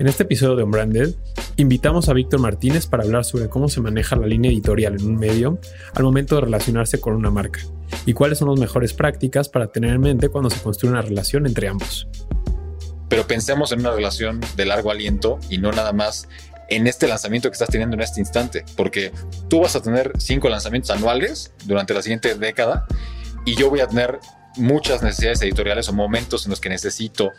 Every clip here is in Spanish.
En este episodio de Unbranded, invitamos a Víctor Martínez para hablar sobre cómo se maneja la línea editorial en un medio al momento de relacionarse con una marca y cuáles son las mejores prácticas para tener en mente cuando se construye una relación entre ambos. Pero pensemos en una relación de largo aliento y no nada más en este lanzamiento que estás teniendo en este instante, porque tú vas a tener cinco lanzamientos anuales durante la siguiente década y yo voy a tener muchas necesidades editoriales o momentos en los que necesito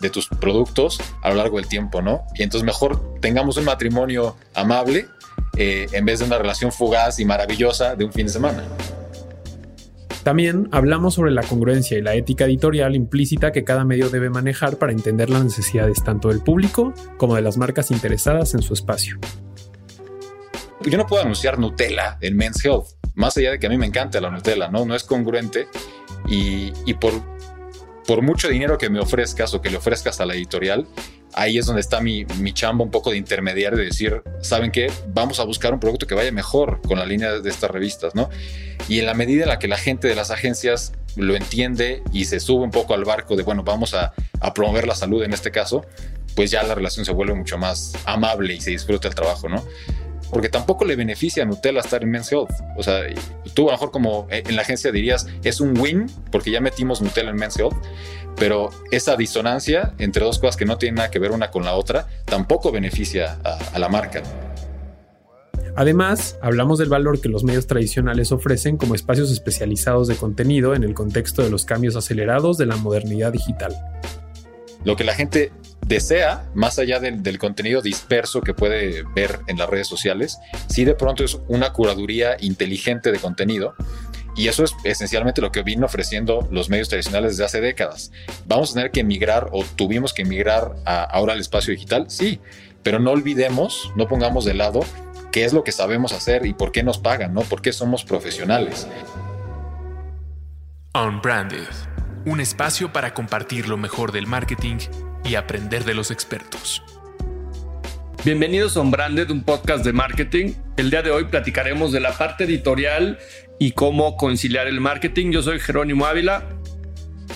de tus productos a lo largo del tiempo, ¿no? Y entonces mejor tengamos un matrimonio amable eh, en vez de una relación fugaz y maravillosa de un fin de semana. También hablamos sobre la congruencia y la ética editorial implícita que cada medio debe manejar para entender las necesidades tanto del público como de las marcas interesadas en su espacio. Yo no puedo anunciar Nutella en Men's Health, más allá de que a mí me encanta la Nutella, ¿no? No es congruente y, y por por mucho dinero que me ofrezcas o que le ofrezcas a la editorial, ahí es donde está mi, mi chamba un poco de intermediario de decir, ¿saben qué? Vamos a buscar un producto que vaya mejor con la línea de estas revistas, ¿no? Y en la medida en la que la gente de las agencias lo entiende y se sube un poco al barco de, bueno, vamos a, a promover la salud en este caso, pues ya la relación se vuelve mucho más amable y se disfruta el trabajo, ¿no? Porque tampoco le beneficia a Nutella estar en Men's Health. O sea, tú a lo mejor como en la agencia dirías, es un win porque ya metimos Nutella en Men's Health, pero esa disonancia entre dos cosas que no tienen nada que ver una con la otra tampoco beneficia a, la marca. Además, hablamos del valor que los medios tradicionales ofrecen como espacios especializados de contenido en el contexto de los cambios acelerados de la modernidad digital. Lo que la gente desea, más allá del, contenido disperso que puede ver en las redes sociales, si de pronto es una curaduría inteligente de contenido. Y eso es esencialmente lo que vino ofreciendo los medios tradicionales desde hace décadas. ¿Vamos a tener que emigrar o tuvimos que emigrar ahora al espacio digital? Sí, pero no olvidemos, no pongamos de lado qué es lo que sabemos hacer y por qué nos pagan, ¿no? ¿Por qué somos profesionales? Unbranded, un espacio para compartir lo mejor del marketing y aprender de los expertos. Bienvenidos a Unbranded, un podcast de marketing. El día de hoy platicaremos de la parte editorial y cómo conciliar el marketing. Yo soy Jerónimo Ávila.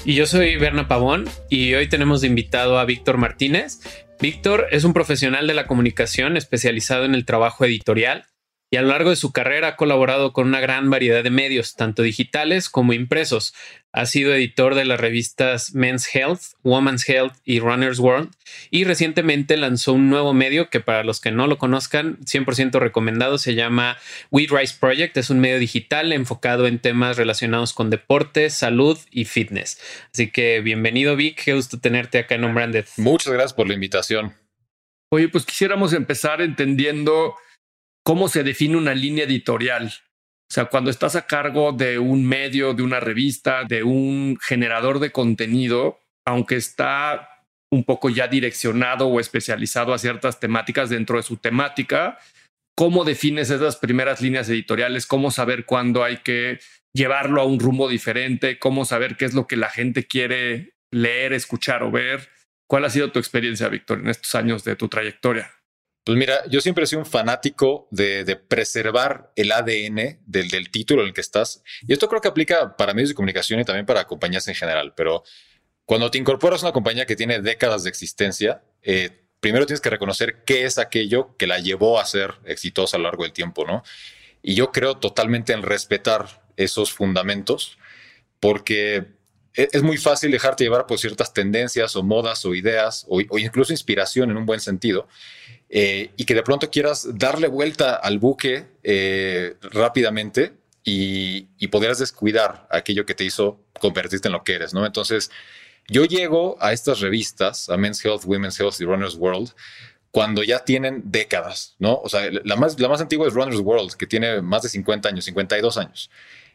Y yo soy Berna Pavón y hoy tenemos de invitado a Víctor Martínez. Víctor es un profesional de la comunicación especializado en el trabajo editorial y a lo largo de su carrera ha colaborado con una gran variedad de medios, tanto digitales como impresos. Ha sido editor de las revistas Men's Health, Woman's Health y Runner's World y recientemente lanzó un nuevo medio que para los que no lo conozcan, 100% recomendado, se llama We Rise Project. Es un medio digital enfocado en temas relacionados con deporte, salud y fitness. Así que bienvenido Vic, qué gusto tenerte acá en Unbranded. Muchas gracias por la invitación. Oye, pues quisiéramos empezar entendiendo cómo se define una línea editorial. O sea, cuando estás a cargo de un medio, de una revista, de un generador de contenido, aunque está un poco ya direccionado o especializado a ciertas temáticas dentro de su temática, ¿cómo defines esas primeras líneas editoriales? ¿Cómo saber cuándo hay que llevarlo a un rumbo diferente? ¿Cómo saber qué es lo que la gente quiere leer, escuchar o ver? ¿Cuál ha sido tu experiencia, Víctor, en estos años de tu trayectoria? Pues mira, yo siempre he sido un fanático de, preservar el ADN del, título en el que estás. Y esto creo que aplica para medios de comunicación y también para compañías en general. Pero cuando te incorporas a una compañía que tiene décadas de existencia, eh, primero tienes que reconocer qué es aquello que la llevó a ser exitosa a lo largo del tiempo, ¿no? Y yo creo totalmente en respetar esos fundamentos porque es muy fácil dejarte llevar por ciertas tendencias o modas o ideas o, incluso inspiración en un buen sentido eh, y que de pronto quieras darle vuelta al buque eh, rápidamente y, y podrías descuidar aquello que te hizo convertirte en lo que eres, ¿no? Entonces, yo llego a estas revistas, a Men's Health, Women's Health y Runner's World, cuando ya tienen décadas, ¿no? O sea, la más, la más antigua es Runner's World, que tiene más de 50 años, 52 años.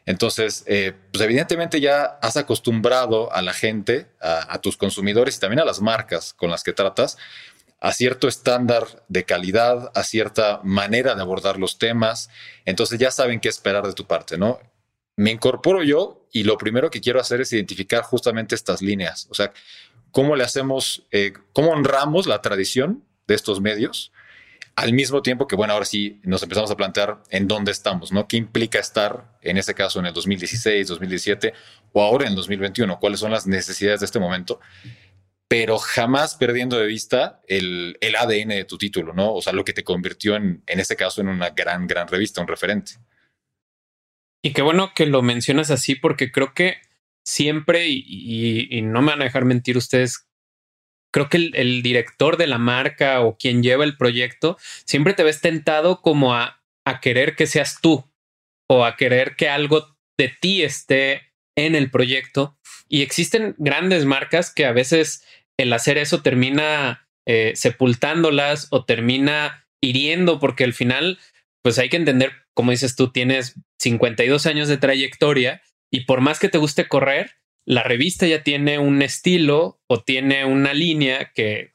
Entonces, eh, pues evidentemente ya has acostumbrado a la gente, a, tus consumidores y también a las marcas con las que tratas, a cierto estándar de calidad, a cierta manera de abordar los temas. Entonces ya saben qué esperar de tu parte, ¿no? Me incorporo yo y lo primero que quiero hacer es identificar justamente estas líneas. O sea, cómo le hacemos, eh, cómo honramos la tradición de estos medios al mismo tiempo que, bueno, ahora sí nos empezamos a plantear en dónde estamos, ¿no? ¿Qué implica estar, en ese caso, en el 2016, 2017 o ahora en el 2021? ¿Cuáles son las necesidades de este momento? pero jamás perdiendo de vista el, el, ADN de tu título, ¿no? O sea, lo que te convirtió en, en este caso en una gran, gran revista, un referente. Y qué bueno que lo mencionas así, porque creo que siempre, y, y, no me van a dejar mentir ustedes, creo que el, director de la marca o quien lleva el proyecto siempre te ves tentado como a, a querer que seas tú o a querer que algo de ti esté en el proyecto. Y existen grandes marcas que a veces el hacer eso termina eh, sepultándolas o termina hiriendo, porque al final, pues hay que entender, como dices tú, tienes 52 años de trayectoria y por más que te guste correr, la revista ya tiene un estilo o tiene una línea que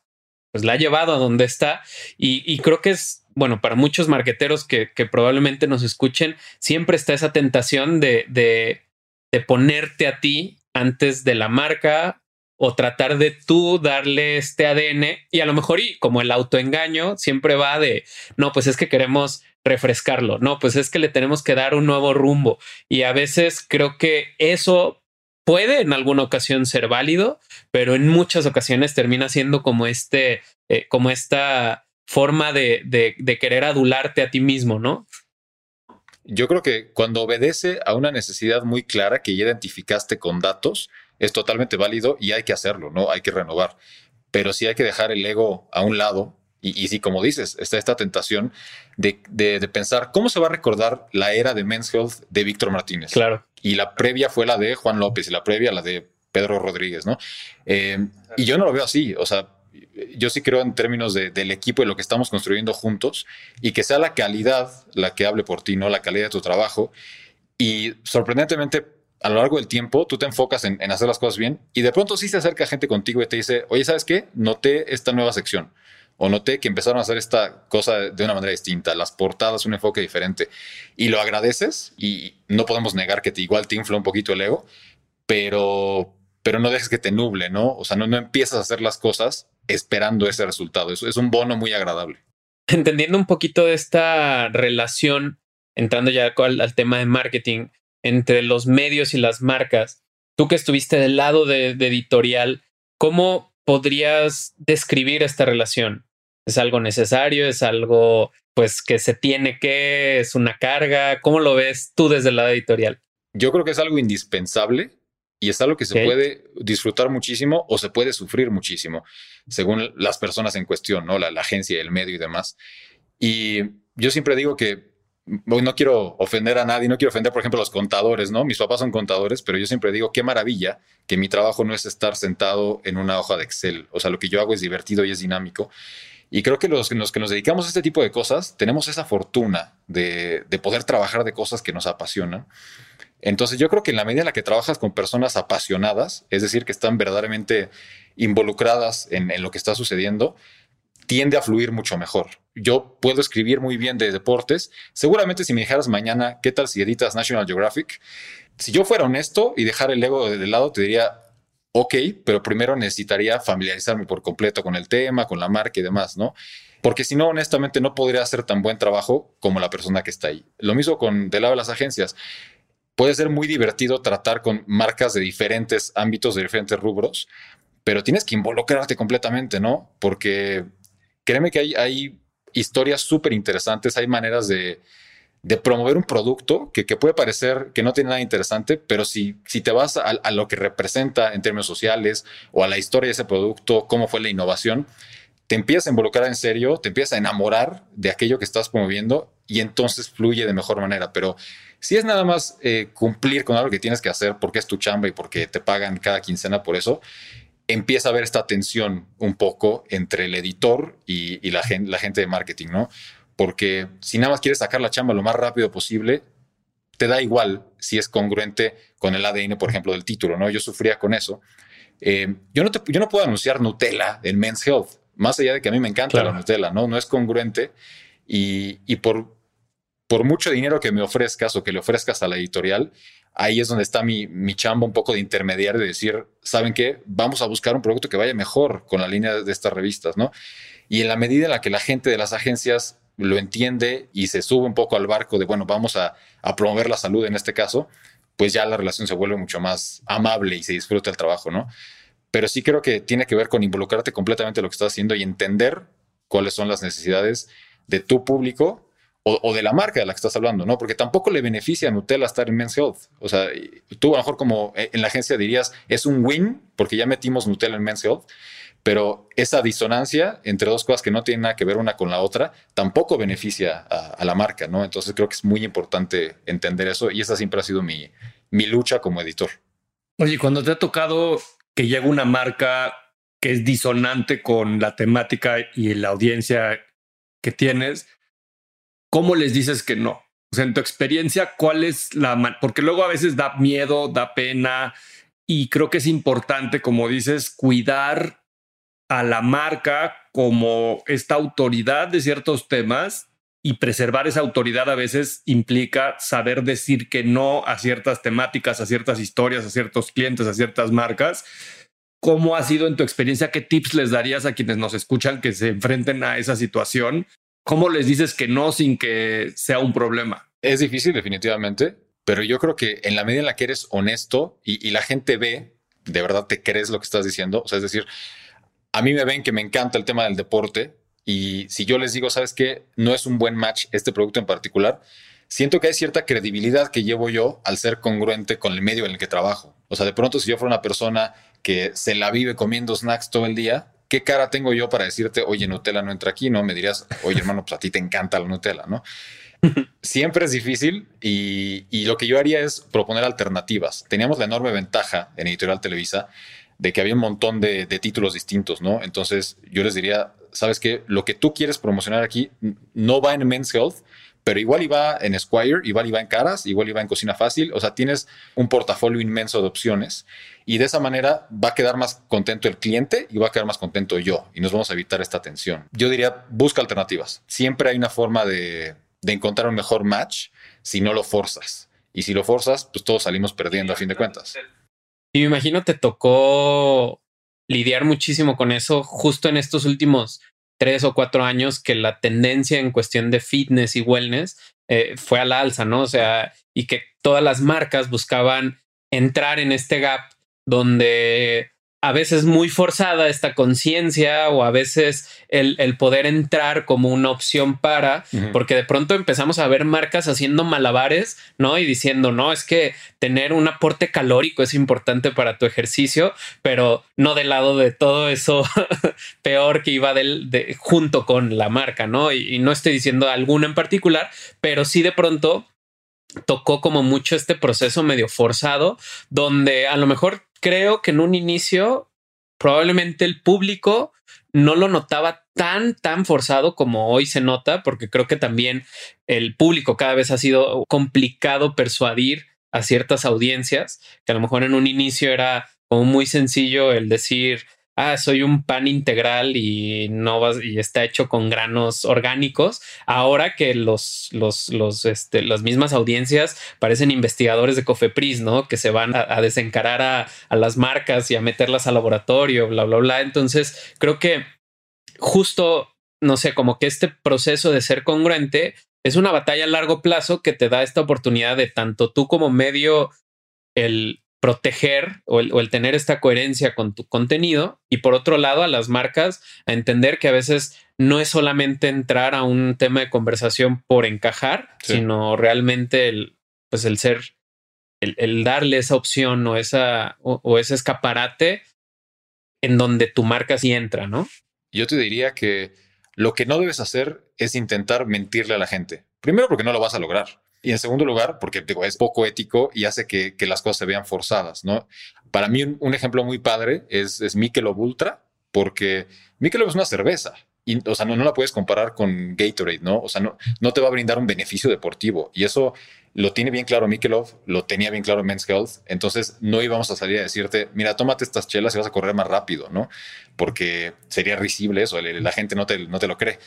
pues la ha llevado a donde está. Y, creo que es bueno, para muchos marqueteros que, que, probablemente nos escuchen, siempre está esa tentación de, de, de ponerte a ti antes de la marca o tratar de tú darle este ADN y a lo mejor y como el autoengaño siempre va de no, pues es que queremos refrescarlo, no, pues es que le tenemos que dar un nuevo rumbo y a veces creo que eso puede en alguna ocasión ser válido, pero en muchas ocasiones termina siendo como este, eh, como esta forma de, de, de querer adularte a ti mismo, ¿no? Yo creo que cuando obedece a una necesidad muy clara que ya identificaste con datos, es totalmente válido y hay que hacerlo, ¿no? Hay que renovar. Pero sí hay que dejar el ego a un lado. Y, y sí, como dices, está esta tentación de, de, de, pensar cómo se va a recordar la era de Men's Health de Víctor Martínez. Claro. Y la previa fue la de Juan López y la previa la de Pedro Rodríguez, ¿no? Eh, y yo no lo veo así. O sea, yo sí creo en términos de, del equipo y lo que estamos construyendo juntos y que sea la calidad la que hable por ti, no la calidad de tu trabajo. Y sorprendentemente, a lo largo del tiempo, tú te enfocas en, en, hacer las cosas bien y de pronto sí se acerca gente contigo y te dice, oye, ¿sabes qué? Noté esta nueva sección o noté que empezaron a hacer esta cosa de una manera distinta, las portadas, un enfoque diferente y lo agradeces y no podemos negar que te, igual te infla un poquito el ego, pero, pero no dejes que te nuble, ¿no? O sea, no, no empiezas a hacer las cosas esperando ese resultado. Eso es un bono muy agradable. Entendiendo un poquito de esta relación, entrando ya al, al tema de marketing entre los medios y las marcas, tú que estuviste del lado de, de editorial, ¿cómo podrías describir esta relación? ¿Es algo necesario? ¿Es algo pues que se tiene que? ¿Es una carga? ¿Cómo lo ves tú desde el lado editorial? Yo creo que es algo indispensable y es algo que se okay. puede disfrutar muchísimo o se puede sufrir muchísimo, según las personas en cuestión, ¿no? La, la agencia, el medio y demás. Y yo siempre digo que no quiero ofender a nadie, no quiero ofender, por ejemplo, a los contadores, ¿no? Mis papás son contadores, pero yo siempre digo, qué maravilla que mi trabajo no es estar sentado en una hoja de Excel. O sea, lo que yo hago es divertido y es dinámico. Y creo que los, los que nos dedicamos a este tipo de cosas tenemos esa fortuna de, de poder trabajar de cosas que nos apasionan. Entonces yo creo que en la medida en la que trabajas con personas apasionadas, es decir, que están verdaderamente involucradas en, en, lo que está sucediendo, tiende a fluir mucho mejor. Yo puedo escribir muy bien de deportes. Seguramente si me dijeras mañana, ¿qué tal si editas National Geographic? Si yo fuera honesto y dejar el ego de lado, te diría, ok, pero primero necesitaría familiarizarme por completo con el tema, con la marca y demás, ¿no? Porque si no, honestamente, no podría hacer tan buen trabajo como la persona que está ahí. Lo mismo con del lado de las agencias puede ser muy divertido tratar con marcas de diferentes ámbitos, de diferentes rubros, pero tienes que involucrarte completamente, ¿no? Porque créeme que hay, hay historias súper interesantes, hay maneras de, de, promover un producto que, que, puede parecer que no tiene nada interesante, pero si, si te vas a, lo que representa en términos sociales o a la historia de ese producto, cómo fue la innovación, te empiezas a involucrar en serio, te empiezas a enamorar de aquello que estás promoviendo y entonces fluye de mejor manera. Pero si es nada más eh, cumplir con algo que tienes que hacer porque es tu chamba y porque te pagan cada quincena por eso, empieza a haber esta tensión un poco entre el editor y, la gente de marketing, ¿no? Porque si nada más quieres sacar la chamba lo más rápido posible, te da igual si es congruente con el ADN, por ejemplo, del título, ¿no? Yo sufría con eso. Eh, yo, no te, yo no puedo anunciar Nutella en Men's Health, más allá de que a mí me encanta claro. la Nutella, ¿no? No es congruente y, y por por mucho dinero que me ofrezcas o que le ofrezcas a la editorial, ahí es donde está mi, mi chamba un poco de intermediario de decir, ¿saben qué? Vamos a buscar un producto que vaya mejor con la línea de estas revistas, ¿no? Y en la medida en la que la gente de las agencias lo entiende y se sube un poco al barco de, bueno, vamos a, promover la salud en este caso, pues ya la relación se vuelve mucho más amable y se disfruta el trabajo, ¿no? pero sí creo que tiene que ver con involucrarte completamente en lo que estás haciendo y entender cuáles son las necesidades de tu público o, de la marca de la que estás hablando, ¿no? Porque tampoco le beneficia a Nutella estar en Men's Health. O sea, tú a lo mejor como eh, en la agencia dirías, es un win porque ya metimos Nutella en Men's Health, pero esa disonancia entre dos cosas que no tienen nada que ver una con la otra tampoco beneficia a, la marca, ¿no? Entonces creo que es muy importante entender eso y esa siempre ha sido mi, mi lucha como editor. Oye, cuando te ha tocado que llega una marca que es disonante con la temática y la audiencia que tienes, ¿cómo les dices que no? O sea, en tu experiencia, ¿cuál es la... Porque luego a veces da miedo, da pena y creo que es importante, como dices, cuidar a la marca como esta autoridad de ciertos temas y preservar esa autoridad a veces implica saber decir que no a ciertas temáticas, a ciertas historias, a ciertos clientes, a ciertas marcas. ¿Cómo ha sido en tu experiencia? ¿Qué tips les darías a quienes nos escuchan que se enfrenten a esa situación ¿Cómo les dices que no sin que sea un problema? Es difícil, definitivamente, pero yo creo que en la medida en la que eres honesto y, la gente ve, de verdad te crees lo que estás diciendo, o sea, es decir, a mí me ven que me encanta el tema del deporte y si yo les digo, sabes qué, no es un buen match este producto en particular, siento que hay cierta credibilidad que llevo yo al ser congruente con el medio en el que trabajo. O sea, de pronto si yo fuera una persona que se la vive comiendo snacks todo el día, ¿qué cara tengo yo para decirte, oye, Nutella no entra aquí? No, me dirías, oye, hermano, pues a ti te encanta la Nutella, ¿no? Siempre es difícil y, lo que yo haría es proponer alternativas. Teníamos la enorme ventaja en Editorial Televisa de que había un montón de, de títulos distintos, ¿no? Entonces yo les diría, ¿sabes qué? Lo que tú quieres promocionar aquí no va en Men's Health, pero igual iba en Squire, igual iba en Caras, igual iba en Cocina Fácil. O sea, tienes un portafolio inmenso de opciones y de esa manera va a quedar más contento el cliente y va a quedar más contento yo y nos vamos a evitar esta tensión. Yo diría, busca alternativas. Siempre hay una forma de, de encontrar un mejor match si no lo forzas. Y si lo forzas, pues todos salimos perdiendo a fin de cuentas. Y me imagino te tocó lidiar muchísimo con eso justo en estos últimos tres o cuatro años que la tendencia en cuestión de fitness y wellness eh, fue al alza, ¿no? O sea, y que todas las marcas buscaban entrar en este gap donde a veces muy forzada esta conciencia o a veces el, poder entrar como una opción para, porque de pronto empezamos a ver marcas haciendo malabares, ¿no? Y diciendo, no, es que tener un aporte calórico es importante para tu ejercicio, pero no del lado de todo eso peor que iba del, de, junto con la marca, ¿no? Y, y no estoy diciendo alguna en particular, pero sí de pronto tocó como mucho este proceso medio forzado, donde a lo mejor creo que en un inicio probablemente el público no lo notaba tan, tan forzado como hoy se nota, porque creo que también el público cada vez ha sido complicado persuadir a ciertas audiencias, que a lo mejor en un inicio era como muy sencillo el decir, ah, soy un pan integral y no vas, y está hecho con granos orgánicos. Ahora que los, los, los, este, las mismas audiencias parecen investigadores de Cofepris, ¿no? Que se van a, desencarar a, a, las marcas y a meterlas al laboratorio, bla, bla, bla. Entonces, creo que justo, no sé, como que este proceso de ser congruente es una batalla a largo plazo que te da esta oportunidad de tanto tú como medio el proteger o el, tener esta coherencia con tu contenido y por otro lado a las marcas a entender que a veces no es solamente entrar a un tema de conversación por encajar, sino realmente el, pues el ser, el, darle esa opción o, esa, o, ese escaparate en donde tu marca sí entra, ¿no? Yo te diría que lo que no debes hacer es intentar mentirle a la gente. Primero porque no lo vas a lograr. Y en segundo lugar, porque digo, es poco ético y hace que, las cosas se vean forzadas, ¿no? Para mí un, ejemplo muy padre es, es Michelob Ultra, porque Michelob es una cerveza. Y, o sea, no, la puedes comparar con Gatorade, ¿no? O sea, no, no te va a brindar un beneficio deportivo. Y eso lo tiene bien claro Mikelov, lo tenía bien claro Men's Health. Entonces no íbamos a salir a decirte, mira, tómate estas chelas y vas a correr más rápido, ¿no? Porque sería risible eso, la gente no te, no te lo cree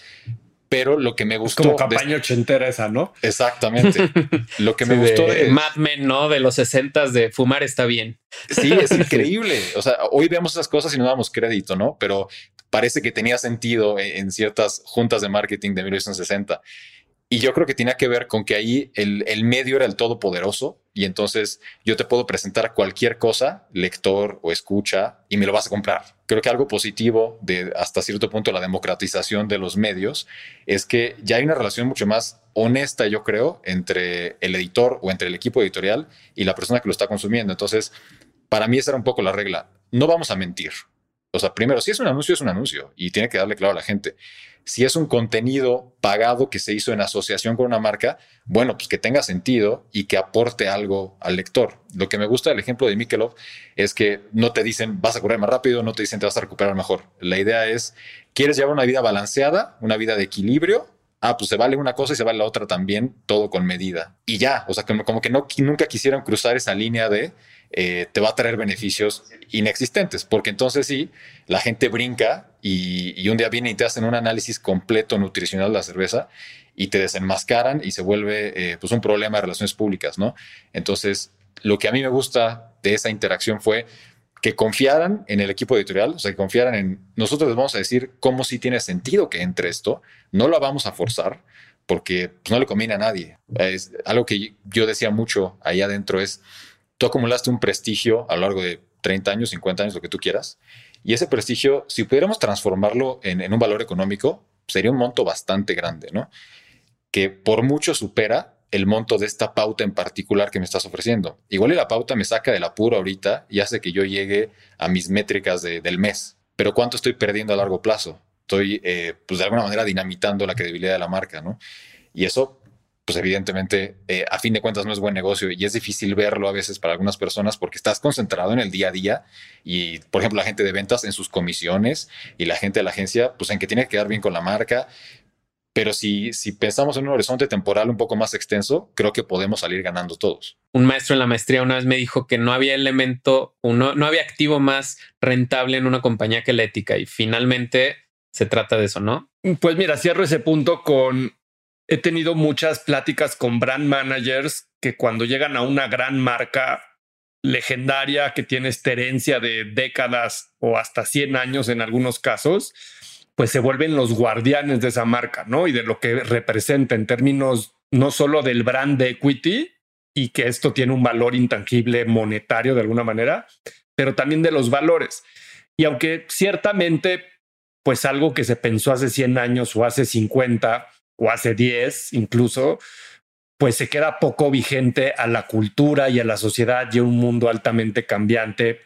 pero lo que me gustó. como campaña ochentera esa, ¿no? Exactamente. Lo que me gustó de, Mad Men, ¿no? De los sesentas de fumar está bien. Sí, es increíble. O sea, hoy vemos esas cosas y no damos crédito, ¿no? Pero parece que tenía sentido en, ciertas juntas de marketing de 1960. Y yo creo que tenía que ver con que ahí el, el medio era el todopoderoso y entonces yo te puedo presentar cualquier cosa, lector o escucha, y me lo vas a comprar. Creo que algo positivo de hasta cierto punto la democratización de los medios es que ya hay una relación mucho más honesta, yo creo, entre el editor o entre el equipo editorial y la persona que lo está consumiendo. Entonces, para mí esa era un poco la regla. No vamos a mentir. O sea, primero, si es un anuncio, es un anuncio y tiene que darle claro a la gente. Si es un contenido pagado que se hizo en asociación con una marca, bueno, pues que tenga sentido y que aporte algo al lector. Lo que me gusta del ejemplo de Mikelov es que no te dicen vas a correr más rápido, no te dicen te vas a recuperar mejor. La idea es, ¿quieres llevar una vida balanceada, una vida de equilibrio? ah, pues se vale una cosa y se vale la otra también, todo con medida. Y ya, o sea, como, que no, nunca quisieron cruzar esa línea de eh, te va a traer beneficios inexistentes, porque entonces sí, la gente brinca y, un día viene y te hacen un análisis completo nutricional de la cerveza y te desenmascaran y se vuelve eh, pues un problema de relaciones públicas, ¿no? Entonces, lo que a mí me gusta de esa interacción fue que confiaran en el equipo editorial, o sea, que confiaran en nosotros les vamos a decir cómo sí tiene sentido que entre esto, no lo vamos a forzar porque pues, no le conviene a nadie. Es algo que yo decía mucho ahí adentro es, tú acumulaste un prestigio a lo largo de 30 años, 50 años, lo que tú quieras, y ese prestigio, si pudiéramos transformarlo en, en un valor económico, sería un monto bastante grande, ¿no? Que por mucho supera el monto de esta pauta en particular que me estás ofreciendo. Igual y la pauta me saca del apuro ahorita y hace que yo llegue a mis métricas del mes. Pero ¿cuánto estoy perdiendo a largo plazo? Estoy, eh, pues de alguna manera, dinamitando la credibilidad de la marca, ¿no? Y eso, pues evidentemente, eh, a fin de cuentas no es buen negocio y es difícil verlo a veces para algunas personas porque estás concentrado en el día a día y, por ejemplo, la gente de ventas en sus comisiones y la gente de la agencia, pues en que tiene que quedar bien con la marca pero si, si pensamos en un horizonte temporal un poco más extenso, creo que podemos salir ganando todos. Un maestro en la maestría una vez me dijo que no había elemento, no, no había activo más rentable en una compañía que la ética y finalmente se trata de eso, ¿no? Pues mira, cierro ese punto con... He tenido muchas pláticas con brand managers que cuando llegan a una gran marca legendaria que tiene esta herencia de décadas o hasta 100 años en algunos casos, pues se vuelven los guardianes de esa marca, ¿no? Y de lo que representa en términos no solo del brand equity y que esto tiene un valor intangible monetario de alguna manera, pero también de los valores. Y aunque ciertamente, pues algo que se pensó hace 100 años o hace 50 o hace 10 incluso, pues se queda poco vigente a la cultura y a la sociedad y a un mundo altamente cambiante,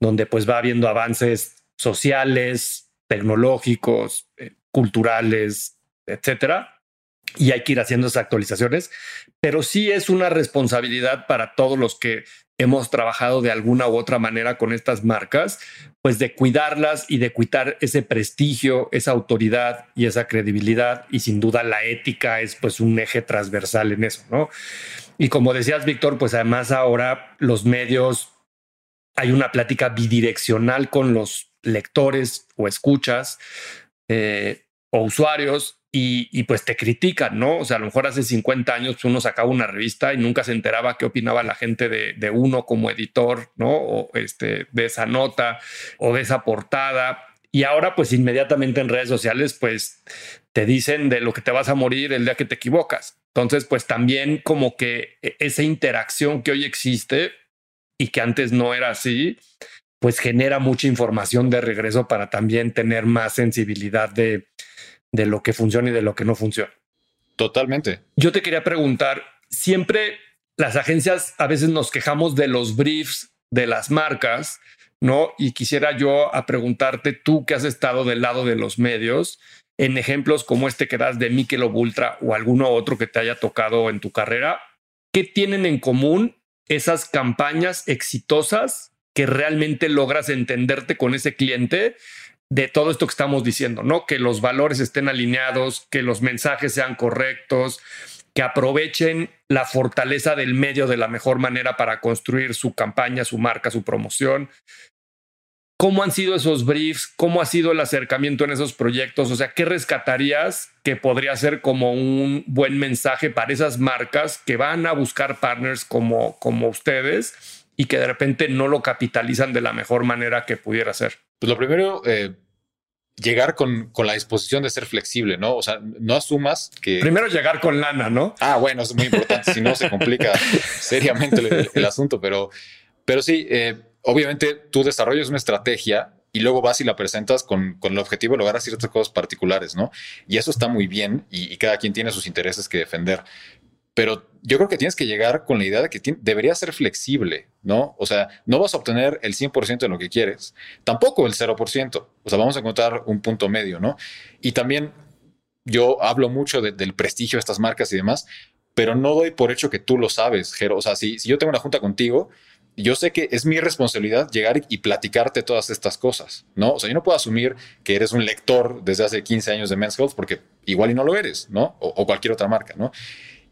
donde pues va habiendo avances sociales, tecnológicos, eh, culturales, etcétera. Y hay que ir haciendo esas actualizaciones, pero sí es una responsabilidad para todos los que hemos trabajado de alguna u otra manera con estas marcas, pues de cuidarlas y de cuidar ese prestigio, esa autoridad y esa credibilidad. Y sin duda la ética es pues un eje transversal en eso, ¿no? Y como decías, Víctor, pues además ahora los medios, hay una plática bidireccional con los lectores o escuchas eh, o usuarios y, pues te critican, ¿no? O sea, a lo mejor hace 50 años uno sacaba una revista y nunca se enteraba qué opinaba la gente de, uno como editor, ¿no? O este, de esa nota o de esa portada. Y ahora pues inmediatamente en redes sociales pues te dicen de lo que te vas a morir el día que te equivocas. Entonces pues también como que e, esa interacción que hoy existe y que antes no era así, pues genera mucha información de regreso para también tener más sensibilidad de, de lo que funciona y de lo que no funciona. Totalmente. Yo te quería preguntar, siempre las agencias a veces nos quejamos de los briefs de las marcas, ¿no? Y quisiera yo a preguntarte, tú que has estado del lado de los medios, en ejemplos como este que das de Michelob Ultra o alguno otro que te haya tocado en tu carrera, ¿qué tienen en común esas campañas exitosas que realmente logras entenderte con ese cliente de todo esto que estamos diciendo, ¿no? Que los valores estén alineados, que los mensajes sean correctos, que aprovechen la fortaleza del medio de la mejor manera para construir su campaña, su marca, su promoción. ¿Cómo han sido esos briefs? ¿Cómo ha sido el acercamiento en esos proyectos? O sea, ¿qué rescatarías que podría ser como un buen mensaje para esas marcas que van a buscar partners como, como ustedes y que de repente no lo capitalizan de la mejor manera que pudiera ser? Pues lo primero, eh, llegar con, con, la disposición de ser flexible, ¿no? O sea, no asumas que... Primero llegar con lana, ¿no? Ah, bueno, es muy importante, si no se complica seriamente el, asunto, pero, pero sí, eh, obviamente tú desarrollas una estrategia y luego vas y la presentas con, con, el objetivo de lograr ciertas cosas particulares, ¿no? Y eso está muy bien y, y cada quien tiene sus intereses que defender pero yo creo que tienes que llegar con la idea de que debería ser flexible, ¿no? O sea, no vas a obtener el 100% de lo que quieres, tampoco el 0%. O sea, vamos a encontrar un punto medio, ¿no? Y también yo hablo mucho del prestigio de estas marcas y demás, pero no doy por hecho que tú lo sabes, Jero. O sea, si, yo tengo una junta contigo, yo sé que es mi responsabilidad llegar y platicarte todas estas cosas, ¿no? O sea, yo no puedo asumir que eres un lector desde hace 15 años de Men's Health porque igual y no lo eres, ¿no? O, o cualquier otra marca, ¿no?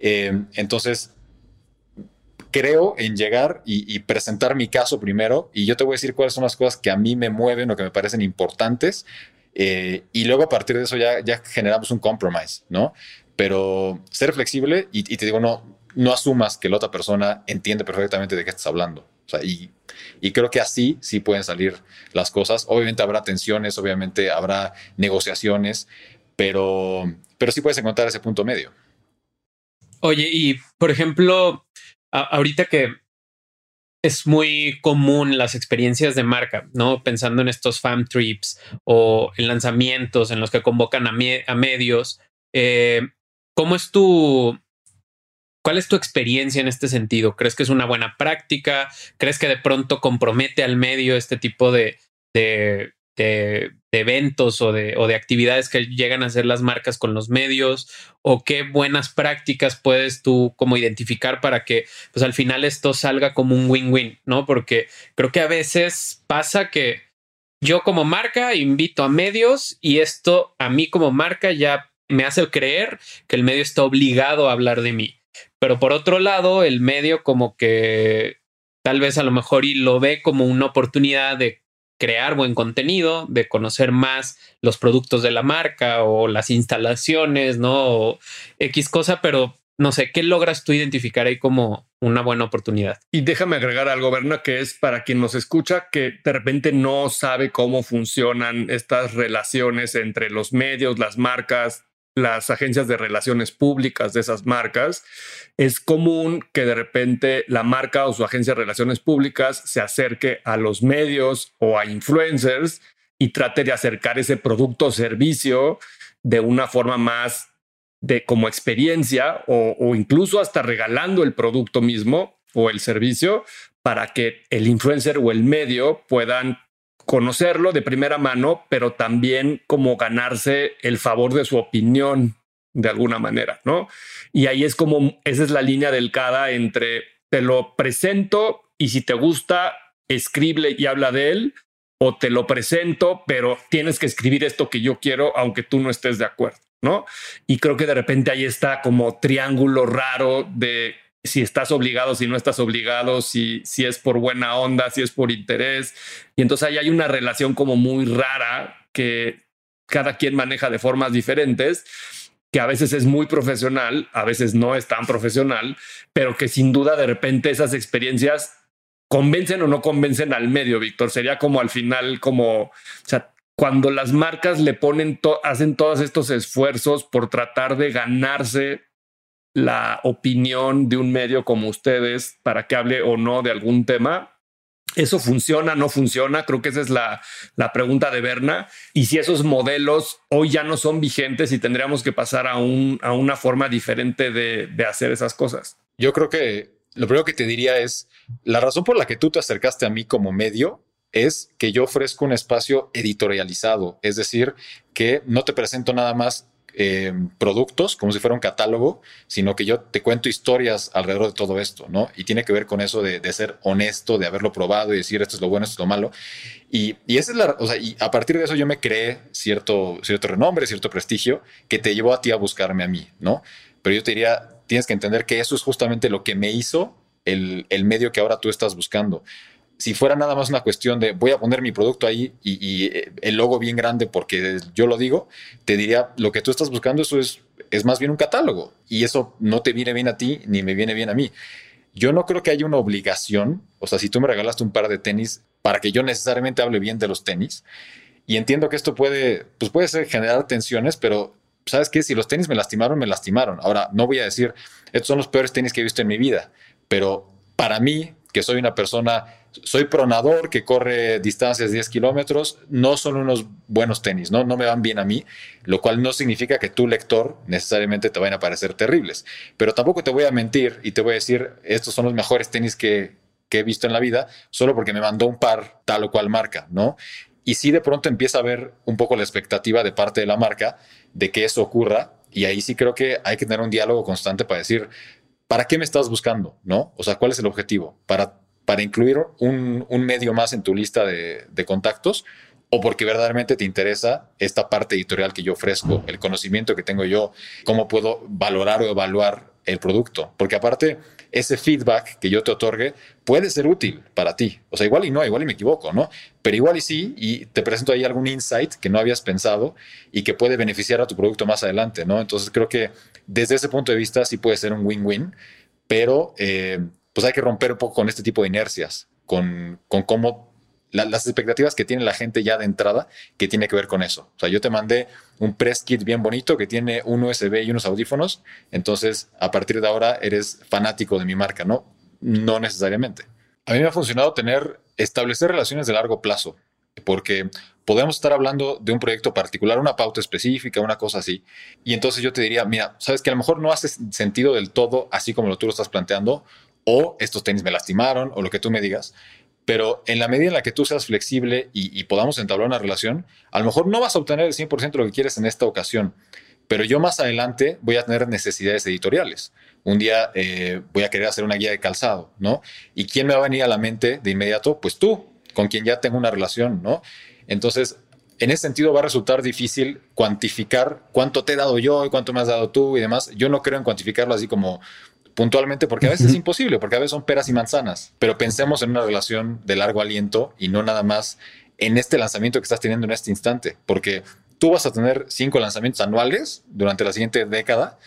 Eh, entonces, creo en llegar y, presentar mi caso primero y yo te voy a decir cuáles son las cosas que a mí me mueven o que me parecen importantes eh, y luego a partir de eso ya, ya generamos un compromise, ¿no? Pero ser flexible y, te digo, no, no asumas que la otra persona entiende perfectamente de qué estás hablando. O sea, y, y creo que así sí pueden salir las cosas. Obviamente habrá tensiones, obviamente habrá negociaciones, pero, pero sí puedes encontrar ese punto medio. Oye, y por ejemplo, ahorita que es muy común las experiencias de marca, ¿no? Pensando en estos fam trips o en lanzamientos en los que convocan a, medios. Eh, ¿Cómo es tu... ¿Cuál es tu experiencia en este sentido? ¿Crees que es una buena práctica? ¿Crees que de pronto compromete al medio este tipo de, de, eventos o de, o de actividades que llegan a hacer las marcas con los medios o qué buenas prácticas puedes tú como identificar para que pues al final esto salga como un win-win, ¿no? Porque creo que a veces pasa que yo como marca invito a medios y esto a mí como marca ya me hace creer que el medio está obligado a hablar de mí. Pero por otro lado, el medio como que tal vez a lo mejor y lo ve como una oportunidad de crear buen contenido, de conocer más los productos de la marca o las instalaciones, ¿no? O X cosa, pero no sé, ¿qué logras tú identificar ahí como una buena oportunidad? Y déjame agregar algo, Berna, que es para quien nos escucha que de repente no sabe cómo funcionan estas relaciones entre los medios, las marcas, las agencias de relaciones públicas de esas marcas, es común que de repente la marca o su agencia de relaciones públicas se acerque a los medios o a influencers y trate de acercar ese producto o servicio de una forma más de como experiencia o, o incluso hasta regalando el producto mismo o el servicio para que el influencer o el medio puedan conocerlo de primera mano, pero también como ganarse el favor de su opinión de alguna manera, ¿no? Y ahí es como, esa es la línea delgada entre te lo presento y si te gusta, escribe y habla de él, o te lo presento, pero tienes que escribir esto que yo quiero, aunque tú no estés de acuerdo, ¿no? Y creo que de repente ahí está como triángulo raro de si estás obligado, si no estás obligado, si, si es por buena onda, si es por interés. Y entonces ahí hay una relación como muy rara que cada quien maneja de formas diferentes, que a veces es muy profesional, a veces no es tan profesional, pero que sin duda de repente esas experiencias convencen o no convencen al medio, Víctor. Sería como al final, como, o sea, cuando las marcas le ponen, hacen todos estos esfuerzos por tratar de ganarse la opinión de un medio como ustedes para que hable o no de algún tema. ¿Eso funciona, no funciona? Creo que esa es la, la, pregunta de Berna. Y si esos modelos hoy ya no son vigentes y tendríamos que pasar a, un, a una forma diferente de, de hacer esas cosas. Yo creo que lo primero que te diría es, la razón por la que tú te acercaste a mí como medio es que yo ofrezco un espacio editorializado, es decir, que no te presento nada más eh, productos como si fuera un catálogo, sino que yo te cuento historias alrededor de todo esto, ¿no? Y tiene que ver con eso de, ser honesto, de haberlo probado y decir esto es lo bueno, esto es lo malo. Y, y esa es la, o sea, y a partir de eso yo me creé cierto, cierto renombre, cierto prestigio que te llevó a ti a buscarme a mí, ¿no? Pero yo te diría, tienes que entender que eso es justamente lo que me hizo el, el medio que ahora tú estás buscando si fuera nada más una cuestión de voy a poner mi producto ahí y, eh, el logo bien grande porque yo lo digo, te diría, lo que tú estás buscando, eso es, es más bien un catálogo y eso no te viene bien a ti ni me viene bien a mí. Yo no creo que haya una obligación, o sea, si tú me regalaste un par de tenis para que yo necesariamente hable bien de los tenis, Y entiendo que esto puede, pues puede ser generar tensiones, pero ¿sabes qué? Si los tenis me lastimaron, me lastimaron. Ahora, no voy a decir, estos son los peores tenis que he visto en mi vida, pero para mí, que soy una persona, soy pronador, que corre distancias de 10 kilómetros, no son unos buenos tenis, ¿no? no me van bien a mí, lo cual no significa que tu lector necesariamente te vayan a parecer terribles, pero tampoco te voy a mentir y te voy a decir, estos son los mejores tenis que, he visto en la vida, solo porque me mandó un par tal o cual marca, ¿no? Y sí de pronto empieza a haber un poco la expectativa de parte de la marca de que eso ocurra. Y ahí sí creo que hay que tener un diálogo constante para decir, ¿para qué me estás buscando? ¿No? O sea, ¿cuál es el objetivo? ¿Para, para incluir un, medio más en tu lista de, contactos? o porque verdaderamente te interesa esta parte editorial que yo ofrezco, el conocimiento que tengo yo, cómo puedo valorar o evaluar el producto. Porque aparte, ese feedback que yo te otorgue puede ser útil para ti. O sea, igual y no, igual y me equivoco, ¿no? Pero igual y sí, y te presento ahí algún insight que no habías pensado y que puede beneficiar a tu producto más adelante, ¿no? Entonces creo que desde ese punto de vista sí puede ser un win-win, pero eh, pues hay que romper un poco con este tipo de inercias, con, con cómo las expectativas que tiene la gente ya de entrada que tiene que ver con eso. O sea, yo te mandé un press kit bien bonito que tiene un USB y unos audífonos, entonces a partir de ahora eres fanático de mi marca, ¿no? No necesariamente. A mí me ha funcionado tener, establecer relaciones de largo plazo, porque podemos estar hablando de un proyecto particular, una pauta específica, una cosa así, y entonces yo te diría, mira, sabes que a lo mejor no hace sentido del todo así como lo tú lo estás planteando, o estos tenis me lastimaron, o lo que tú me digas, pero en la medida en la que tú seas flexible y, podamos entablar una relación, a lo mejor no vas a obtener el 100% de lo que quieres en esta ocasión, pero yo más adelante voy a tener necesidades editoriales. Un día eh, voy a querer hacer una guía de calzado, ¿no? ¿Y quién me va a venir a la mente de inmediato? Pues tú, con quien ya tengo una relación, ¿no? Entonces, en ese sentido va a resultar difícil cuantificar cuánto te he dado yo y cuánto me has dado tú y demás. Yo no creo en cuantificarlo así como puntualmente, porque a veces es imposible, porque a veces son peras y manzanas, pero pensemos en una relación de largo aliento y no nada más en este lanzamiento que estás teniendo en este instante, porque tú vas a tener cinco lanzamientos anuales durante la siguiente década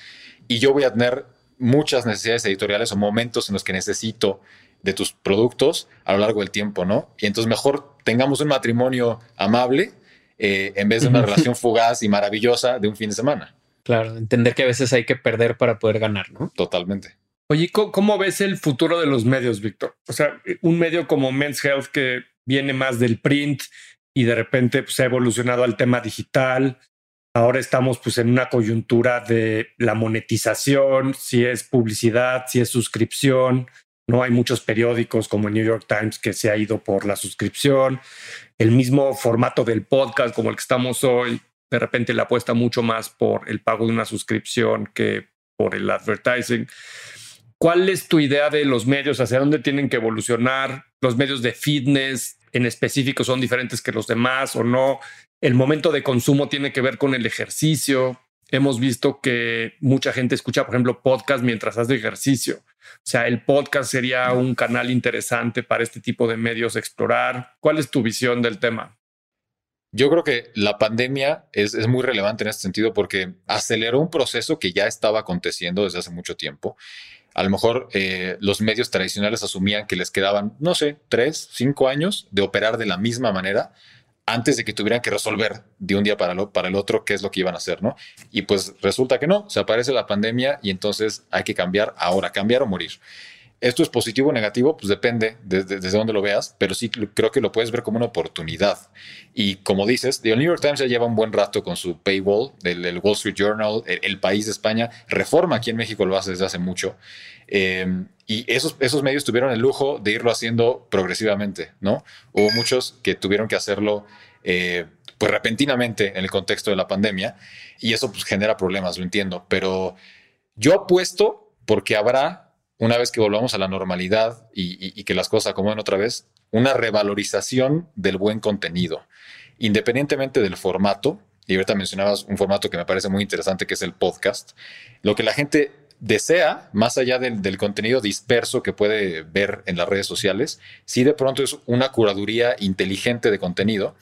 y yo voy a tener muchas necesidades editoriales o momentos en los que necesito de tus productos a lo largo del tiempo, ¿no? Y entonces mejor tengamos un matrimonio amable eh, en vez de una relación fugaz y maravillosa de un fin de semana. Claro, entender que a veces hay que perder para poder ganar, ¿no? Totalmente. Oye, ¿cómo ves el futuro de los medios, Víctor? O sea, un medio como Men's Health que viene más del print y de repente pues, ha evolucionado al tema digital. Ahora estamos pues en una coyuntura de la monetización, si es publicidad, si es suscripción. No hay muchos periódicos como el New York Times que se ha ido por la suscripción. El mismo formato del podcast como el que estamos hoy, de repente le apuesta mucho más por el pago de una suscripción que por el advertising. ¿Cuál es tu idea de los medios? ¿Hacia dónde tienen que evolucionar? ¿Los medios de fitness en específico son diferentes que los demás o no? ¿El momento de consumo tiene que ver con el ejercicio? Hemos visto que mucha gente escucha, por ejemplo, podcast mientras hace ejercicio. O sea, el podcast sería un canal interesante para este tipo de medios explorar. ¿Cuál es tu visión del tema? Yo creo que la pandemia es, muy relevante en este sentido porque aceleró un proceso que ya estaba aconteciendo desde hace mucho tiempo. A lo mejor eh, los medios tradicionales asumían que les quedaban, no sé, tres, cinco años de operar de la misma manera antes de que tuvieran que resolver de un día para, lo, para el otro qué es lo que iban a hacer, ¿no? Y pues resulta que no, se aparece la pandemia y entonces hay que cambiar ahora, cambiar o morir. Esto es positivo o negativo, pues depende desde, desde dónde lo veas, pero sí creo que lo puedes ver como una oportunidad. Y como dices, el New York Times ya lleva un buen rato con su paywall, el, Wall Street Journal, el, País de España, Reforma aquí en México lo hace desde hace mucho. Em, y esos, esos medios tuvieron el lujo de irlo haciendo progresivamente, ¿no? Hubo muchos que tuvieron que hacerlo eh, pues repentinamente en el contexto de la pandemia y eso pues genera problemas, lo entiendo, pero yo apuesto porque habrá una vez que volvamos a la normalidad y, que las cosas acomoden otra vez, una revalorización del buen contenido, independientemente del formato. Y ahorita mencionabas un formato que me parece muy interesante, que es el podcast. Lo que la gente desea, más allá del, contenido disperso que puede ver en las redes sociales, sí de pronto es una curaduría inteligente de contenido.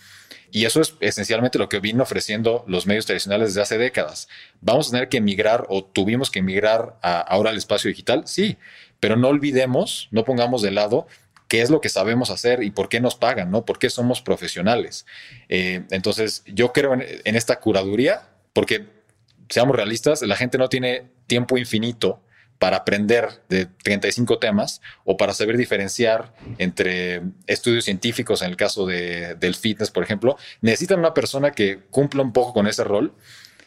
Y eso es esencialmente lo que vino ofreciendo los medios tradicionales desde hace décadas. Vamos a tener que emigrar o tuvimos que emigrar ahora al espacio digital, sí, pero no olvidemos, no pongamos de lado qué es lo que sabemos hacer y por qué nos pagan, ¿no? ¿Por qué somos profesionales? Eh, entonces, yo creo en, esta curaduría, porque seamos realistas, la gente no tiene tiempo infinito para aprender de 35 temas o para saber diferenciar entre estudios científicos, en el caso de, del fitness, por ejemplo, necesitan una persona que cumpla un poco con ese rol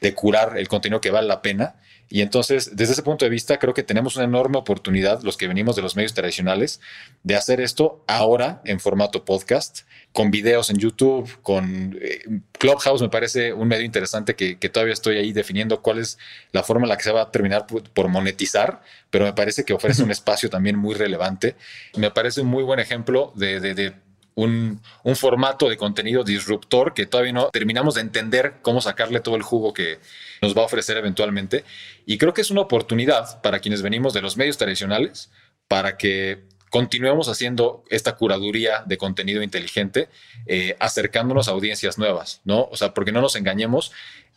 de curar el contenido que vale la pena y entonces, desde ese punto de vista, creo que tenemos una enorme oportunidad, los que venimos de los medios tradicionales, de hacer esto ahora en formato podcast, con videos en YouTube, con eh, Clubhouse, me parece un medio interesante que, todavía estoy ahí definiendo cuál es la forma en la que se va a terminar por, monetizar, pero me parece que ofrece un espacio también muy relevante. Me parece un muy buen ejemplo de, de un, formato de contenido disruptor que todavía no terminamos de entender cómo sacarle todo el jugo que nos va a ofrecer eventualmente. Y creo que es una oportunidad para quienes venimos de los medios tradicionales para que continuemos haciendo esta curaduría de contenido inteligente, eh, acercándonos a audiencias nuevas, ¿no? O sea, porque no nos engañemos,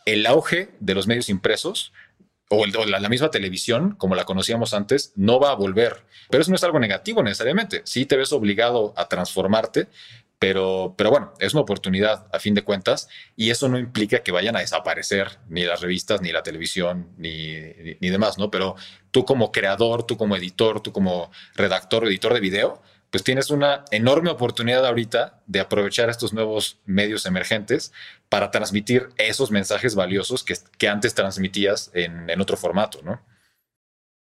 el auge de los medios impresos o, la, misma televisión, como la conocíamos antes, no va a volver. Pero eso no es algo negativo necesariamente. Sí te ves obligado a transformarte, pero, pero bueno, es una oportunidad a fin de cuentas y eso no implica que vayan a desaparecer ni las revistas, ni la televisión, ni, ni demás, ¿no? Pero tú como creador, tú como editor, tú como redactor o editor de video, pues tienes una enorme oportunidad ahorita de aprovechar estos nuevos medios emergentes para transmitir esos mensajes valiosos que, que antes transmitías en, en, otro formato, ¿no?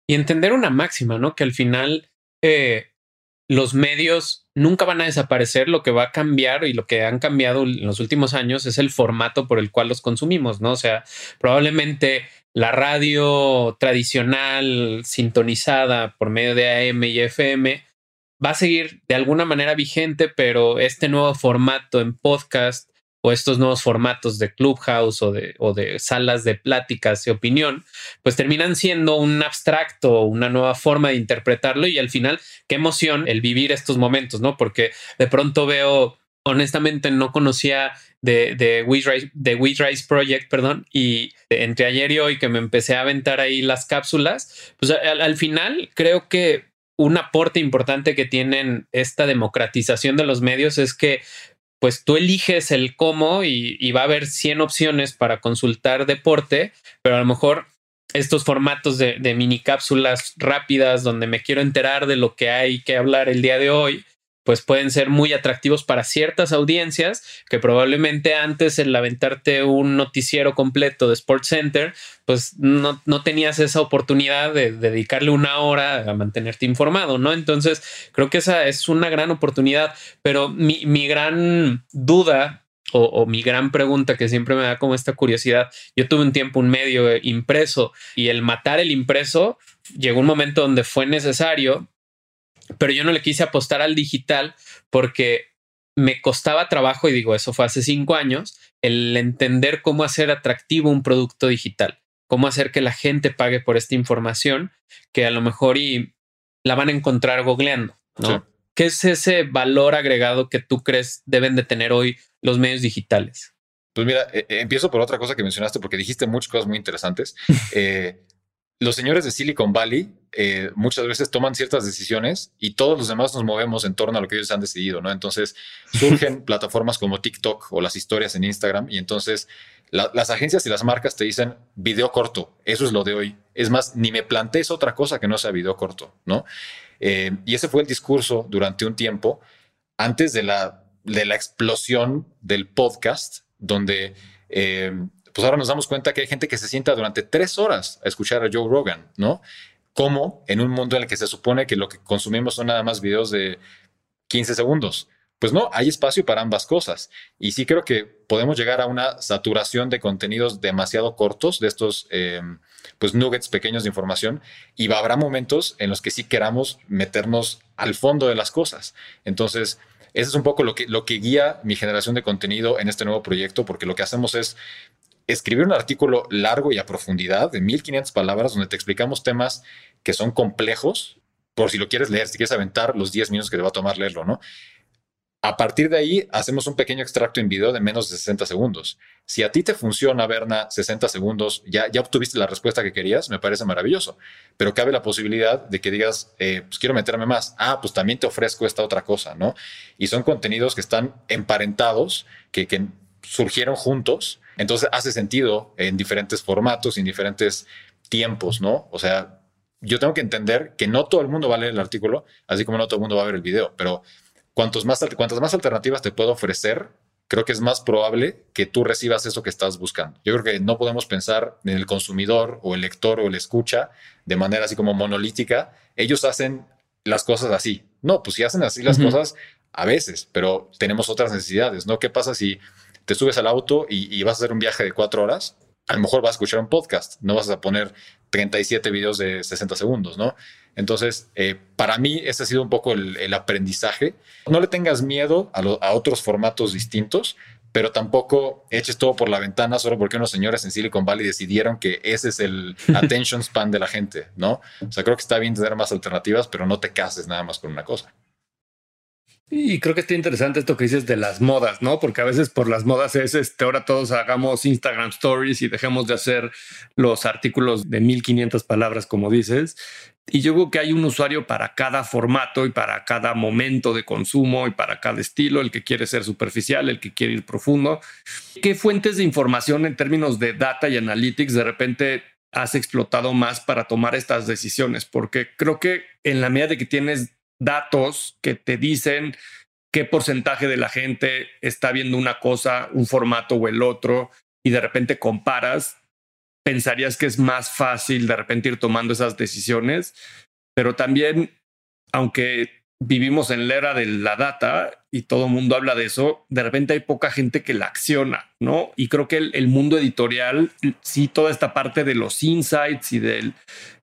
Y entender una máxima, ¿no? Que al final eh, los medios nunca van a desaparecer, lo que va a cambiar y lo que han cambiado en los últimos años es el formato por el cual los consumimos, ¿no? O sea, probablemente la radio tradicional sintonizada por medio de AM y FM va a seguir de alguna manera vigente, pero este nuevo formato en podcast o estos nuevos formatos de clubhouse o de, o de salas de pláticas y opinión, pues terminan siendo un abstracto, una nueva forma de interpretarlo y al final, qué emoción el vivir estos momentos, ¿no? Porque de pronto veo, honestamente no conocía de, de, We Rise, Project, perdón, y entre ayer y hoy que me empecé a aventar ahí las cápsulas, pues al final creo que un aporte importante que tienen esta democratización de los medios es que pues tú eliges el cómo y, va a haber 100 opciones para consultar deporte, pero a lo mejor estos formatos de, de mini cápsulas rápidas donde me quiero enterar de lo que hay que hablar el día de hoy, pues pueden ser muy atractivos para ciertas audiencias que probablemente antes el aventarte un noticiero completo de Sports Center, pues no, no tenías esa oportunidad de, dedicarle una hora a mantenerte informado, ¿no? Entonces, creo que esa es una gran oportunidad, pero mi, mi gran duda o, o, mi gran pregunta que siempre me da como esta curiosidad. Yo tuve un tiempo un medio impreso y el matar el impreso llegó un momento donde fue necesario pero yo no le quise apostar al digital porque me costaba trabajo, y digo, eso fue hace cinco años, el entender cómo hacer atractivo un producto digital, cómo hacer que la gente pague por esta información que a lo mejor y la van a encontrar googleando, ¿no? ¿Qué es ese valor agregado que tú crees deben de tener hoy los medios digitales? Pues mira, eh, eh, empiezo por otra cosa que mencionaste porque dijiste muchas cosas muy interesantes. eh, los señores de Silicon Valley eh, muchas veces toman ciertas decisiones y todos los demás nos movemos en torno a lo que ellos han decidido, ¿no? Entonces surgen plataformas como TikTok o las historias en Instagram y entonces las agencias y las marcas te dicen video corto, eso es lo de hoy. Es más, ni me plantees otra cosa que no sea video corto, ¿no? Eh, y ese fue el discurso durante un tiempo antes de la, de la explosión del podcast, donde... Eh, pues ahora nos damos cuenta que hay gente que se sienta durante tres horas a escuchar a Joe Rogan, ¿no? Como en un mundo en el que se supone que lo que consumimos son nada más videos de 15 segundos. Pues no, hay espacio para ambas cosas. Y sí creo que podemos llegar a una saturación de contenidos demasiado cortos, de estos em, pues nuggets pequeños de información, y habrá momentos en los que sí queramos meternos al fondo de las cosas. Entonces, ese es un poco lo que, lo que guía mi generación de contenido en este nuevo proyecto, porque lo que hacemos es escribir un artículo largo y a profundidad de 1500 palabras donde te explicamos temas que son complejos, por si lo quieres leer, si quieres aventar los 10 minutos que te va a tomar leerlo, ¿no? A partir de ahí, hacemos un pequeño extracto en video de menos de 60 segundos. Si a ti te funciona, Berna, 60 segundos, ya, ya obtuviste la respuesta que querías, me parece maravilloso. Pero cabe la posibilidad de que digas, eh, pues quiero meterme más. Ah, pues también te ofrezco esta otra cosa, ¿no? Y son contenidos que están emparentados, que, que surgieron juntos. Entonces hace sentido en diferentes formatos, en diferentes tiempos, ¿no? O sea, yo tengo que entender que no todo el mundo va a leer el artículo, así como no todo el mundo va a ver el video, pero cuantos más, cuantas más alternativas te puedo ofrecer, creo que es más probable que tú recibas eso que estás buscando. Yo creo que no podemos pensar en el consumidor o el lector o el escucha de manera así como monolítica. Ellos hacen las cosas así. No, pues si hacen así las cosas a veces, pero tenemos otras necesidades, ¿no? ¿Qué pasa si te subes al auto y, y vas a hacer un viaje de cuatro horas? A lo mejor vas a escuchar un podcast, no vas a poner 37 videos de 60 segundos, ¿no? Entonces, eh, para mí, ese ha sido un poco el, aprendizaje. No le tengas miedo a, otros formatos distintos, pero tampoco eches todo por la ventana solo porque unos señores en Silicon Valley decidieron que ese es el attention span de la gente, ¿no? O sea, creo que está bien tener más alternativas, pero no te cases nada más con una cosa. Y creo que está interesante esto que dices de las modas, ¿no? Porque a veces por las modas es este, ahora todos hagamos Instagram stories y dejemos de hacer los artículos de 1500 palabras, como dices. Y yo creo que hay un usuario para cada formato y para cada momento de consumo y para cada estilo, el que quiere ser superficial, el que quiere ir profundo. ¿Qué fuentes de información en términos de data y analytics de repente has explotado más para tomar estas decisiones? Porque creo que en la medida de que tienes datos que te dicen qué porcentaje de la gente está viendo una cosa, un formato o el otro, y de repente comparas, pensarías que es más fácil de repente ir tomando esas decisiones, pero también, aunque vivimos en la era de la data y todo el mundo habla de eso, de repente hay poca gente que la acciona, ¿no? Y creo que el, mundo editorial, sí, toda esta parte de los insights y del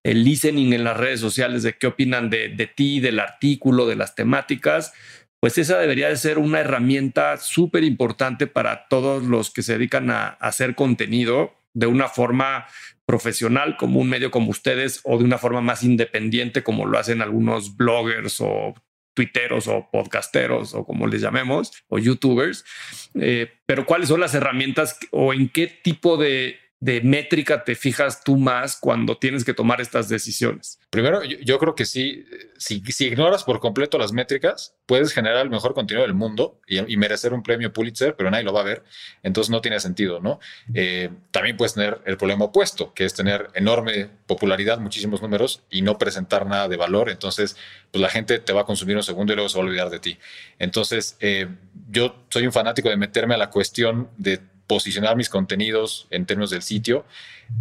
el listening en las redes sociales, de qué opinan de, de ti, del artículo, de las temáticas, pues esa debería de ser una herramienta súper importante para todos los que se dedican a hacer contenido de una forma profesional como un medio como ustedes o de una forma más independiente como lo hacen algunos bloggers o tuiteros o podcasteros o como les llamemos o youtubers. Eh, pero cuáles son las herramientas o en qué tipo de de métrica te fijas tú más cuando tienes que tomar estas decisiones? Primero, yo, creo que sí, si, si, ignoras por completo las métricas, puedes generar el mejor contenido del mundo y, merecer un premio Pulitzer, pero nadie lo va a ver. Entonces no tiene sentido, ¿no? Eh, también puedes tener el problema opuesto, que es tener enorme popularidad, muchísimos números y no presentar nada de valor. Entonces, pues la gente te va a consumir un segundo y luego se va a olvidar de ti. Entonces, eh, yo soy un fanático de meterme a la cuestión de posicionar mis contenidos en términos del sitio,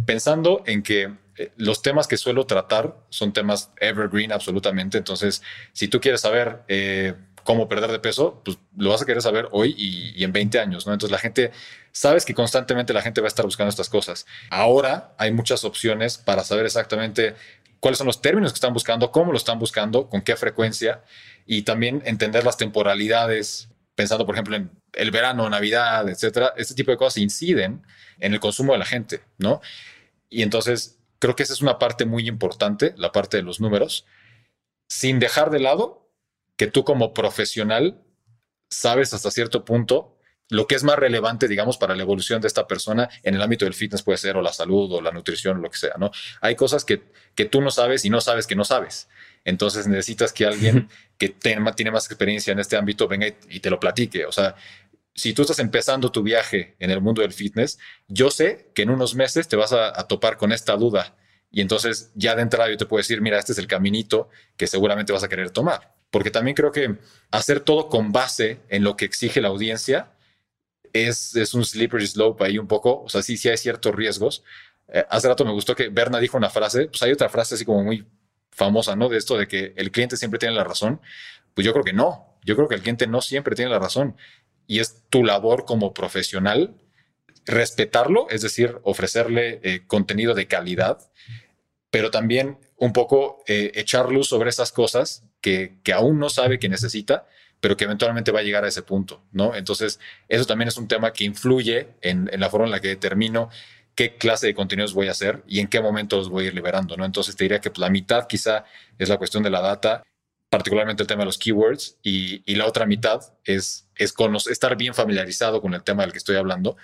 pensando en que eh, los temas que suelo tratar son temas evergreen absolutamente. Entonces, si tú quieres saber eh, cómo perder de peso, pues lo vas a querer saber hoy y, en 20 años, ¿no? Entonces la gente, sabes que constantemente la gente va a estar buscando estas cosas. Ahora hay muchas opciones para saber exactamente cuáles son los términos que están buscando, cómo lo están buscando, con qué frecuencia y también entender las temporalidades, pensando, por ejemplo, en el verano, Navidad, etcétera, este tipo de cosas inciden en el consumo de la gente, ¿no? Y entonces creo que esa es una parte muy importante, la parte de los números, sin dejar de lado que tú como profesional sabes hasta cierto punto lo que es más relevante, digamos, para la evolución de esta persona en el ámbito del fitness puede ser o la salud o la nutrición, o lo que sea, ¿no? Hay cosas que, que tú no sabes y no sabes que no sabes. Entonces necesitas que alguien que tiene más experiencia en este ámbito venga y, te lo platique. O sea, si tú estás empezando tu viaje en el mundo del fitness, yo sé que en unos meses te vas a, topar con esta duda. Y entonces ya de entrada yo te puedo decir, mira, este es el caminito que seguramente vas a querer tomar. Porque también creo que hacer todo con base en lo que exige la audiencia es, es un slippery slope ahí un poco. O sea, sí, sí hay ciertos riesgos. Eh, hace rato me gustó que Berna dijo una frase, pues hay otra frase así como muy famosa, ¿no? De esto de que el cliente siempre tiene la razón. Pues yo creo que no. Yo creo que el cliente no siempre tiene la razón. Y es tu labor como profesional respetarlo, es decir, ofrecerle eh, contenido de calidad, pero también un poco eh, echar luz sobre esas cosas que, que aún no sabe que necesita, pero que eventualmente va a llegar a ese punto, ¿no? Entonces, eso también es un tema que influye en, en la forma en la que determino qué clase de contenidos voy a hacer y en qué momento los voy a ir liberando, ¿no? Entonces te diría que pues, la mitad quizá es la cuestión de la data particularmente el tema de los keywords, y, la otra mitad es, es estar bien familiarizado con el tema del que estoy hablando,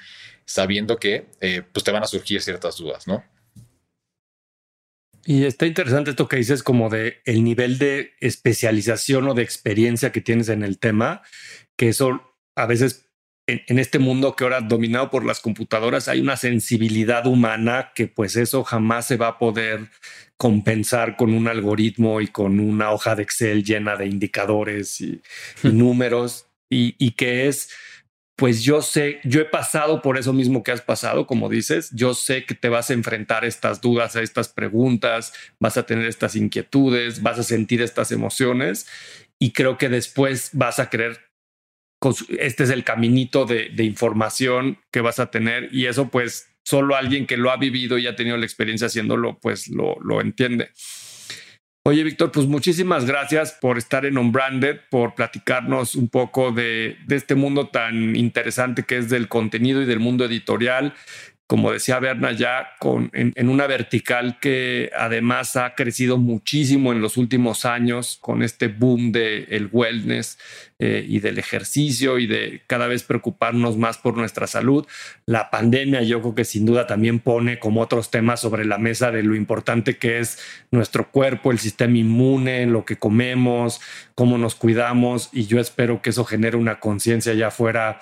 sabiendo que eh, pues te van a surgir ciertas dudas, ¿no? Y está interesante esto que dices como de el nivel de especialización o de experiencia que tienes en el tema, que eso a veces en, este mundo que ahora dominado por las computadoras hay una sensibilidad humana que pues eso jamás se va a poder compensar con un algoritmo y con una hoja de Excel llena de indicadores y, números. Y, y que es pues yo sé, yo he pasado por eso mismo que has pasado, como dices, yo sé que te vas a enfrentar a estas dudas, a estas preguntas, vas a tener estas inquietudes, vas a sentir estas emociones y creo que después vas a querer, este es el caminito de, información que vas a tener y eso pues solo alguien que lo ha vivido y ha tenido la experiencia haciéndolo pues lo, entiende. Oye, Víctor, pues muchísimas gracias por estar en Unbranded, por platicarnos un poco de, de, este mundo tan interesante que es del contenido y del mundo editorial como decía Berna, ya en, una vertical que además ha crecido muchísimo en los últimos años con este boom del el wellness eh, y del ejercicio y de cada vez preocuparnos más por nuestra salud. La pandemia yo creo que sin duda también pone como otros temas sobre la mesa de lo importante que es nuestro cuerpo, el sistema inmune, lo que comemos, cómo nos cuidamos y yo espero que eso genere una conciencia ya fuera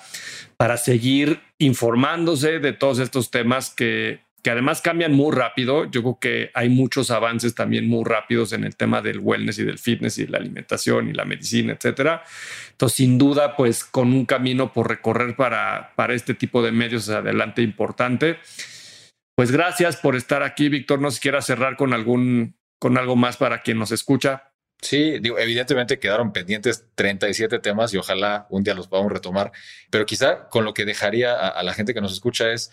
para seguir informándose de todos estos temas que, que además cambian muy rápido. Yo creo que hay muchos avances también muy rápidos en el tema del wellness y del fitness y la alimentación y la medicina, etcétera. Entonces, sin duda, pues con un camino por recorrer para, para este tipo de medios adelante importante. Pues gracias por estar aquí, Víctor. No sé si quiera cerrar con algún con algo más para quien nos escucha. Sí, digo, evidentemente quedaron pendientes 37 temas y ojalá un día los podamos retomar, pero quizá con lo que dejaría a, la gente que nos escucha es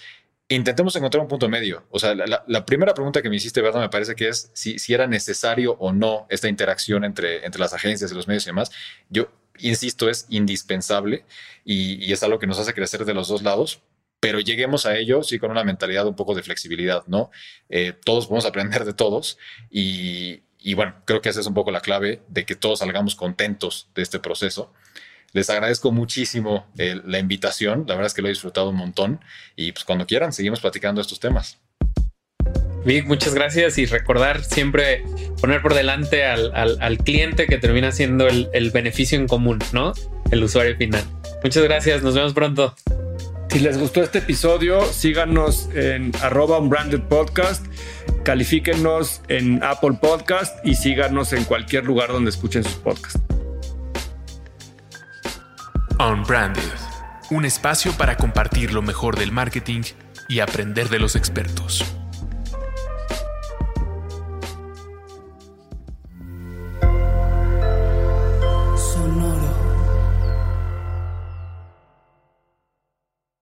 intentemos encontrar un punto medio. O sea, la, primera pregunta que me hiciste, ¿verdad? Me parece que es si, si era necesario o no esta interacción entre, entre las agencias y los medios y demás. Yo insisto, es indispensable y, y es algo que nos hace crecer de los dos lados, pero lleguemos a ello sí con una mentalidad un poco de flexibilidad, ¿no? Eh, todos podemos aprender de todos y, y bueno, creo que esa es un poco la clave de que todos salgamos contentos de este proceso. Les agradezco muchísimo eh, la invitación, la verdad es que lo he disfrutado un montón y pues cuando quieran seguimos platicando estos temas. Vic, muchas gracias y recordar siempre poner por delante al, al, cliente que termina siendo el, el, beneficio en común, ¿no? El usuario final. Muchas gracias, nos vemos pronto. Si les gustó este episodio, síganos en arroba unbranded podcast califíquenos en Apple Podcast y síganos en cualquier lugar donde escuchen sus podcasts. Unbranded, un espacio para compartir lo mejor del marketing y aprender de los expertos.